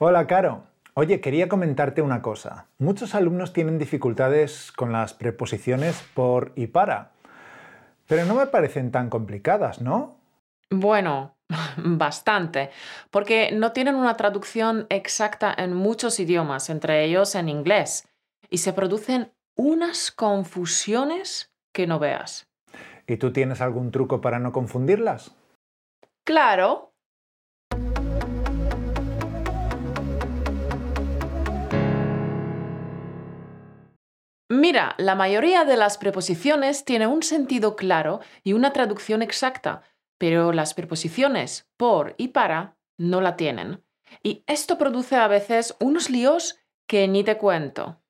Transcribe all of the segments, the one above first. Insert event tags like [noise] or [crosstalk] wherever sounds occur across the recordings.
Hola, Caro. Oye, quería comentarte una cosa. Muchos alumnos tienen dificultades con las preposiciones por y para, pero no me parecen tan complicadas, ¿no? Bueno, [laughs] bastante, porque no tienen una traducción exacta en muchos idiomas, entre ellos en inglés, y se producen unas confusiones que no veas. ¿Y tú tienes algún truco para no confundirlas? Claro. Mira, la mayoría de las preposiciones tiene un sentido claro y una traducción exacta, pero las preposiciones por y para no la tienen. Y esto produce a veces unos líos que ni te cuento.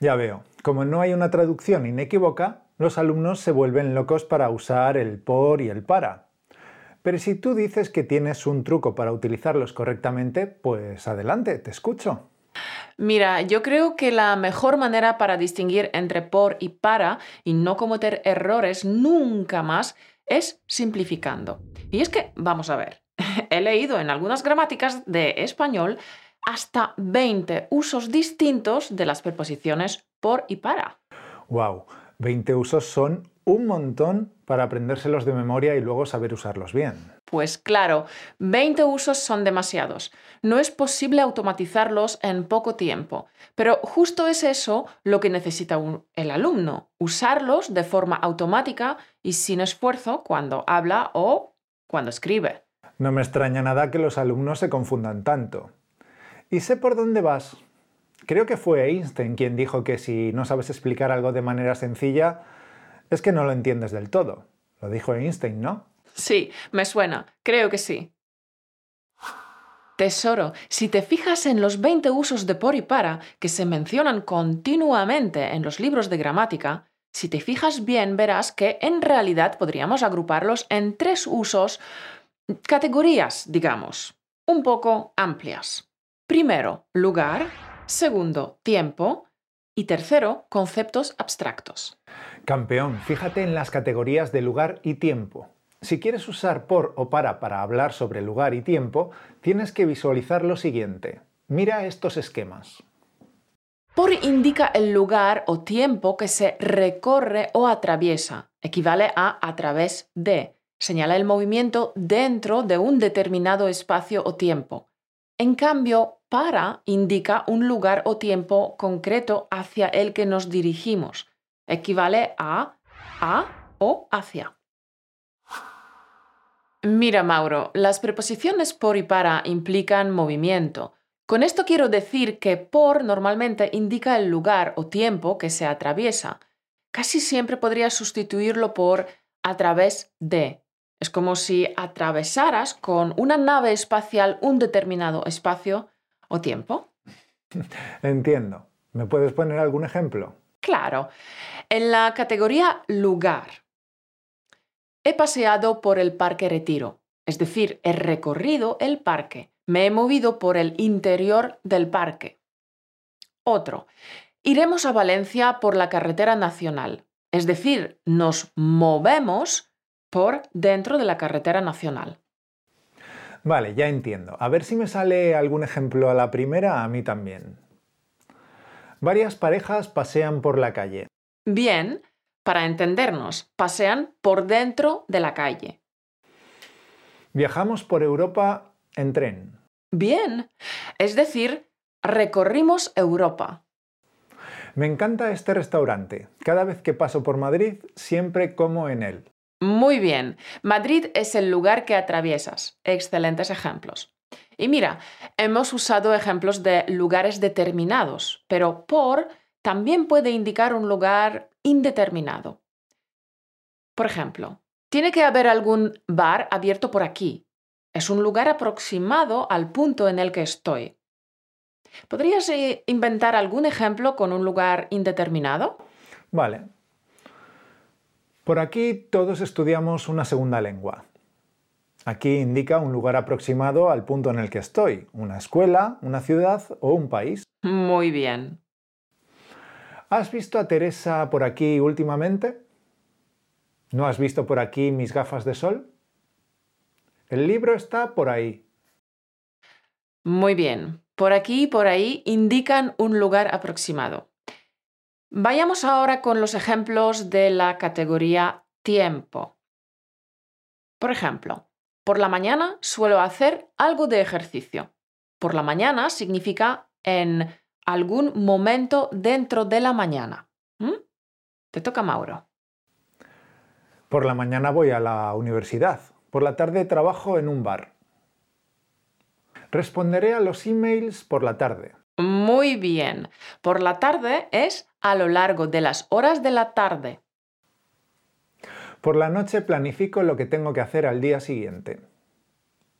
Ya veo, como no hay una traducción inequívoca, los alumnos se vuelven locos para usar el por y el para. Pero si tú dices que tienes un truco para utilizarlos correctamente, pues adelante, te escucho. Mira, yo creo que la mejor manera para distinguir entre por y para y no cometer errores nunca más es simplificando. Y es que, vamos a ver, [laughs] he leído en algunas gramáticas de español hasta 20 usos distintos de las preposiciones por y para. ¡Wow! 20 usos son un montón para aprendérselos de memoria y luego saber usarlos bien. Pues claro, 20 usos son demasiados. No es posible automatizarlos en poco tiempo, pero justo es eso lo que necesita el alumno, usarlos de forma automática y sin esfuerzo cuando habla o cuando escribe. No me extraña nada que los alumnos se confundan tanto. Y sé por dónde vas. Creo que fue Einstein quien dijo que si no sabes explicar algo de manera sencilla, es que no lo entiendes del todo. Lo dijo Einstein, ¿no? Sí, me suena. Creo que sí. Tesoro, si te fijas en los 20 usos de por y para que se mencionan continuamente en los libros de gramática, si te fijas bien verás que en realidad podríamos agruparlos en tres usos, categorías, digamos, un poco amplias. Primero, lugar. Segundo, tiempo. Y tercero, conceptos abstractos. Campeón, fíjate en las categorías de lugar y tiempo. Si quieres usar por o para para hablar sobre lugar y tiempo, tienes que visualizar lo siguiente. Mira estos esquemas. Por indica el lugar o tiempo que se recorre o atraviesa. Equivale a a través de. Señala el movimiento dentro de un determinado espacio o tiempo. En cambio, para indica un lugar o tiempo concreto hacia el que nos dirigimos equivale a a o hacia. Mira, Mauro, las preposiciones por y para implican movimiento. Con esto quiero decir que por normalmente indica el lugar o tiempo que se atraviesa. Casi siempre podría sustituirlo por a través de. Es como si atravesaras con una nave espacial un determinado espacio o tiempo. [laughs] Entiendo. ¿Me puedes poner algún ejemplo? Claro. En la categoría lugar, he paseado por el Parque Retiro, es decir, he recorrido el parque, me he movido por el interior del parque. Otro, iremos a Valencia por la carretera nacional, es decir, nos movemos por dentro de la carretera nacional. Vale, ya entiendo. A ver si me sale algún ejemplo a la primera, a mí también. Varias parejas pasean por la calle. Bien, para entendernos, pasean por dentro de la calle. Viajamos por Europa en tren. Bien, es decir, recorrimos Europa. Me encanta este restaurante. Cada vez que paso por Madrid, siempre como en él. Muy bien. Madrid es el lugar que atraviesas. Excelentes ejemplos. Y mira, hemos usado ejemplos de lugares determinados, pero por también puede indicar un lugar indeterminado. Por ejemplo, tiene que haber algún bar abierto por aquí. Es un lugar aproximado al punto en el que estoy. ¿Podrías eh, inventar algún ejemplo con un lugar indeterminado? Vale. Por aquí todos estudiamos una segunda lengua. Aquí indica un lugar aproximado al punto en el que estoy, una escuela, una ciudad o un país. Muy bien. ¿Has visto a Teresa por aquí últimamente? ¿No has visto por aquí mis gafas de sol? El libro está por ahí. Muy bien. Por aquí y por ahí indican un lugar aproximado. Vayamos ahora con los ejemplos de la categoría tiempo. Por ejemplo, por la mañana suelo hacer algo de ejercicio. Por la mañana significa en algún momento dentro de la mañana. ¿Mm? Te toca, Mauro. Por la mañana voy a la universidad. Por la tarde trabajo en un bar. Responderé a los emails por la tarde. Muy bien. Por la tarde es a lo largo de las horas de la tarde. Por la noche planifico lo que tengo que hacer al día siguiente.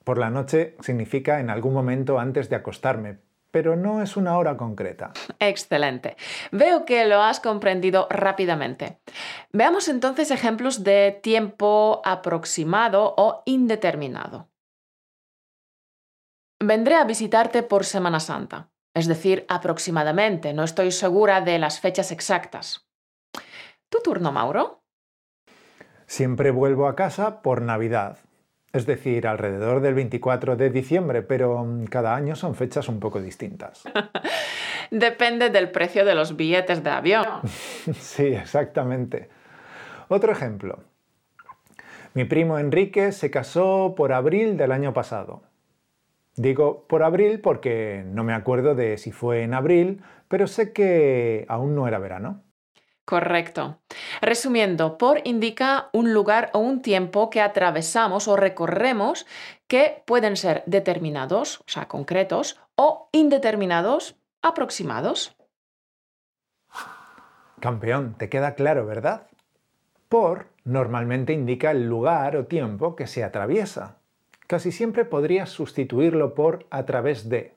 Por la noche significa en algún momento antes de acostarme, pero no es una hora concreta. Excelente. Veo que lo has comprendido rápidamente. Veamos entonces ejemplos de tiempo aproximado o indeterminado. Vendré a visitarte por Semana Santa, es decir, aproximadamente, no estoy segura de las fechas exactas. ¿Tu turno, Mauro? Siempre vuelvo a casa por Navidad, es decir, alrededor del 24 de diciembre, pero mm, cada año son fechas un poco distintas. [laughs] Depende del precio de los billetes de avión. [laughs] sí, exactamente. Otro ejemplo. Mi primo Enrique se casó por abril del año pasado. Digo por abril porque no me acuerdo de si fue en abril, pero sé que aún no era verano. Correcto. Resumiendo, por indica un lugar o un tiempo que atravesamos o recorremos que pueden ser determinados, o sea, concretos, o indeterminados, aproximados. Campeón, te queda claro, ¿verdad? Por normalmente indica el lugar o tiempo que se atraviesa casi siempre podrías sustituirlo por a través de.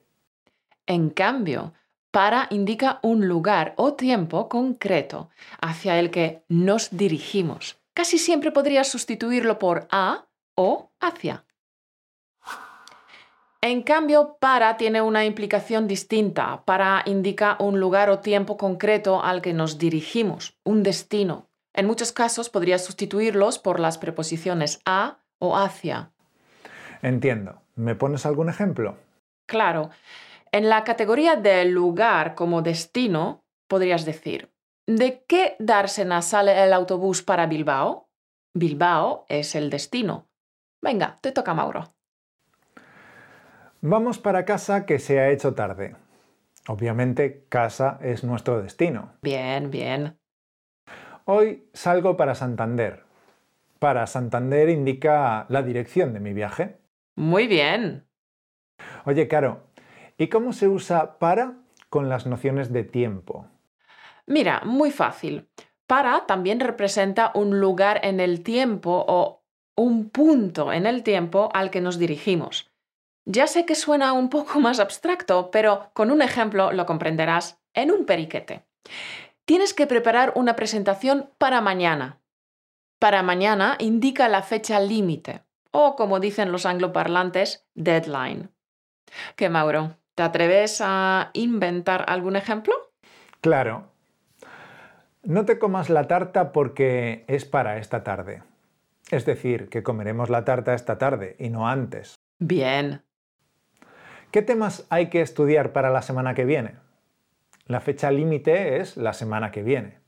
En cambio, para indica un lugar o tiempo concreto hacia el que nos dirigimos. Casi siempre podrías sustituirlo por a o hacia. En cambio, para tiene una implicación distinta. Para indica un lugar o tiempo concreto al que nos dirigimos, un destino. En muchos casos podrías sustituirlos por las preposiciones a o hacia. Entiendo. ¿Me pones algún ejemplo? Claro. En la categoría de lugar como destino, podrías decir, ¿de qué dársena sale el autobús para Bilbao? Bilbao es el destino. Venga, te toca, Mauro. Vamos para casa que se ha hecho tarde. Obviamente, casa es nuestro destino. Bien, bien. Hoy salgo para Santander. Para Santander indica la dirección de mi viaje. Muy bien. Oye, Caro, ¿y cómo se usa para con las nociones de tiempo? Mira, muy fácil. Para también representa un lugar en el tiempo o un punto en el tiempo al que nos dirigimos. Ya sé que suena un poco [laughs] más abstracto, pero con un ejemplo lo comprenderás en un periquete. Tienes que preparar una presentación para mañana. Para mañana indica la fecha límite o, como dicen los angloparlantes, deadline. ¿Qué, Mauro? ¿Te atreves a inventar algún ejemplo? Claro. No te comas la tarta porque es para esta tarde. Es decir, que comeremos la tarta esta tarde y no antes. Bien. ¿Qué temas hay que estudiar para la semana que viene? La fecha límite es la semana que viene.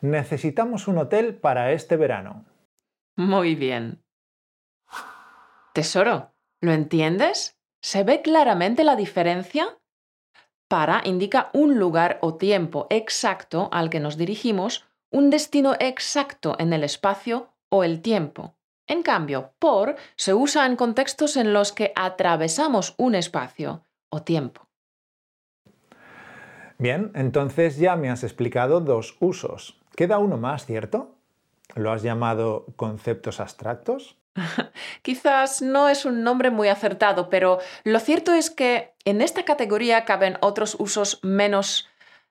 Necesitamos un hotel para este verano. Muy bien. Tesoro, ¿lo entiendes? ¿Se ve claramente la diferencia? Para indica un lugar o tiempo exacto al que nos dirigimos, un destino exacto en el espacio o el tiempo. En cambio, por se usa en contextos en los que atravesamos un espacio o tiempo. Bien, entonces ya me has explicado dos usos. Queda uno más, ¿cierto? ¿Lo has llamado conceptos abstractos? [laughs] Quizás no es un nombre muy acertado, pero lo cierto es que en esta categoría caben otros usos menos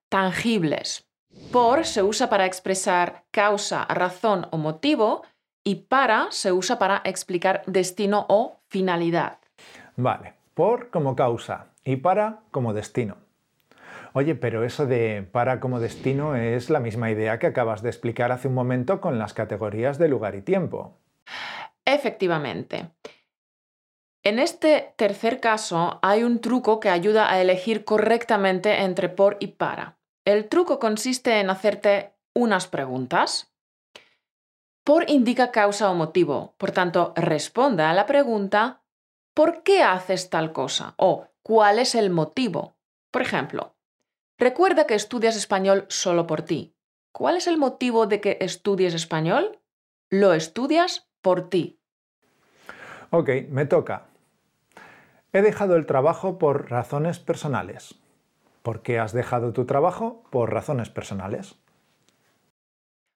tangibles. Por se usa para expresar causa, razón o motivo y para se usa para explicar destino o finalidad. Vale, por como causa y para como destino. Oye, pero eso de para como destino es la misma idea que acabas de explicar hace un momento con las categorías de lugar y tiempo. Efectivamente. En este tercer caso hay un truco que ayuda a elegir correctamente entre por y para. El truco consiste en hacerte unas preguntas. Por indica causa o motivo, por tanto, responda a la pregunta ¿por qué haces tal cosa? o ¿cuál es el motivo? Por ejemplo, recuerda que estudias español solo por ti. ¿Cuál es el motivo de que estudies español? Lo estudias por ti. Ok, me toca. He dejado el trabajo por razones personales. ¿Por qué has dejado tu trabajo? Por razones personales.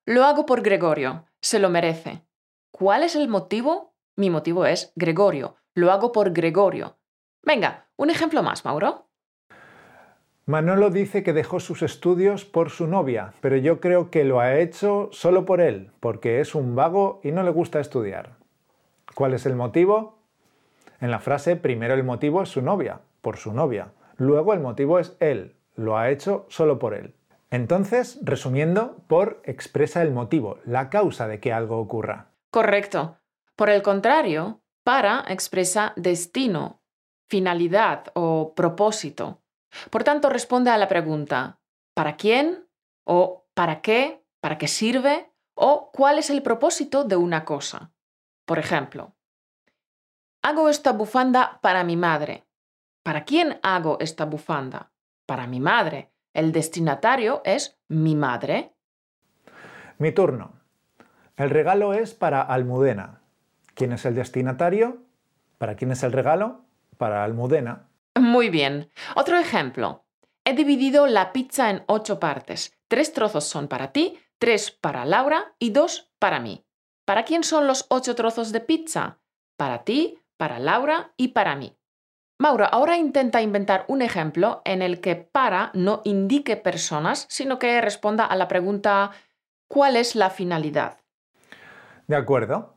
Lo hago por Gregorio. Se lo merece. ¿Cuál es el motivo? Mi motivo es Gregorio. Lo hago por Gregorio. Venga, un ejemplo más, Mauro. Manolo dice que dejó sus estudios por su novia, pero yo creo que lo ha hecho solo por él, porque es un vago y no le gusta estudiar. ¿Cuál es el motivo? En la frase, primero el motivo es su novia, por su novia. Luego el motivo es él, lo ha hecho solo por él. Entonces, resumiendo, por expresa el motivo, la causa de que algo ocurra. Correcto. Por el contrario, para expresa destino, finalidad o propósito. Por tanto, responde a la pregunta ¿para quién? o ¿para qué? ¿Para qué sirve? o ¿cuál es el propósito de una cosa? Por ejemplo, hago esta bufanda para mi madre. ¿Para quién hago esta bufanda? Para mi madre. El destinatario es mi madre. Mi turno. El regalo es para Almudena. ¿Quién es el destinatario? ¿Para quién es el regalo? Para Almudena. Muy bien. Otro ejemplo. He dividido la pizza en ocho partes. Tres trozos son para ti, tres para Laura y dos para mí. ¿Para quién son los ocho trozos de pizza? Para ti, para Laura y para mí. Maura, ahora intenta inventar un ejemplo en el que para no indique personas, sino que responda a la pregunta ¿cuál es la finalidad? De acuerdo.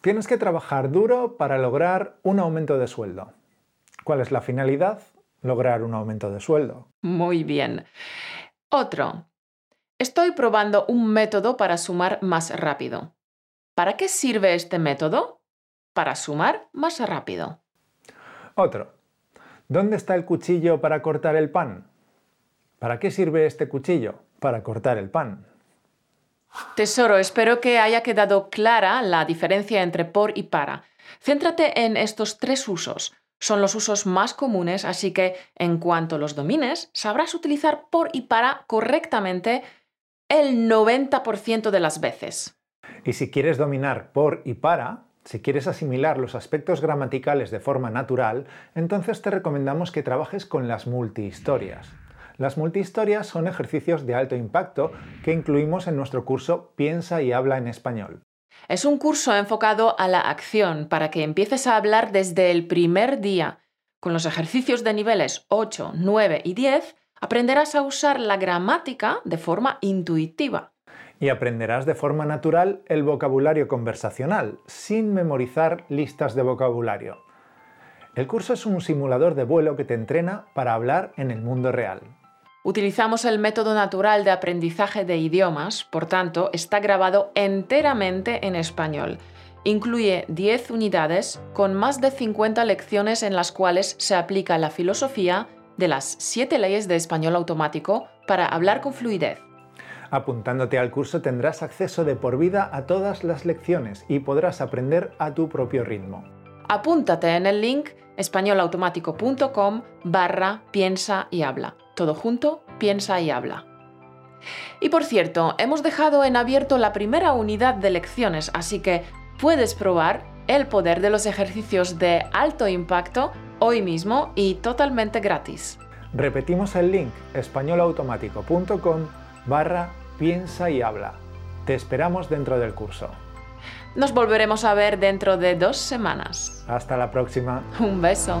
Tienes que trabajar duro para lograr un aumento de sueldo. ¿Cuál es la finalidad? Lograr un aumento de sueldo. Muy bien. Otro. Estoy probando un método para sumar más rápido. ¿Para qué sirve este método? Para sumar más rápido. Otro. ¿Dónde está el cuchillo para cortar el pan? ¿Para qué sirve este cuchillo? Para cortar el pan. Tesoro, espero que haya quedado clara la diferencia entre por y para. Céntrate en estos tres usos. Son los usos más comunes, así que en cuanto los domines, sabrás utilizar por y para correctamente el 90% de las veces. Y si quieres dominar por y para, si quieres asimilar los aspectos gramaticales de forma natural, entonces te recomendamos que trabajes con las multihistorias. Las multihistorias son ejercicios de alto impacto que incluimos en nuestro curso Piensa y habla en español. Es un curso enfocado a la acción para que empieces a hablar desde el primer día. Con los ejercicios de niveles 8, 9 y 10 aprenderás a usar la gramática de forma intuitiva. Y aprenderás de forma natural el vocabulario conversacional, sin memorizar listas de vocabulario. El curso es un simulador de vuelo que te entrena para hablar en el mundo real. Utilizamos el método natural de aprendizaje de idiomas, por tanto, está grabado enteramente en español. Incluye 10 unidades con más de 50 lecciones en las cuales se aplica la filosofía de las 7 leyes de español automático para hablar con fluidez. Apuntándote al curso tendrás acceso de por vida a todas las lecciones y podrás aprender a tu propio ritmo. Apúntate en el link españolautomático.com barra piensa y habla. Todo junto, piensa y habla. Y por cierto, hemos dejado en abierto la primera unidad de lecciones, así que puedes probar el poder de los ejercicios de alto impacto hoy mismo y totalmente gratis. Repetimos el link españolautomático.com barra piensa y habla. Te esperamos dentro del curso. Nos volveremos a ver dentro de dos semanas. Hasta la próxima. Un beso.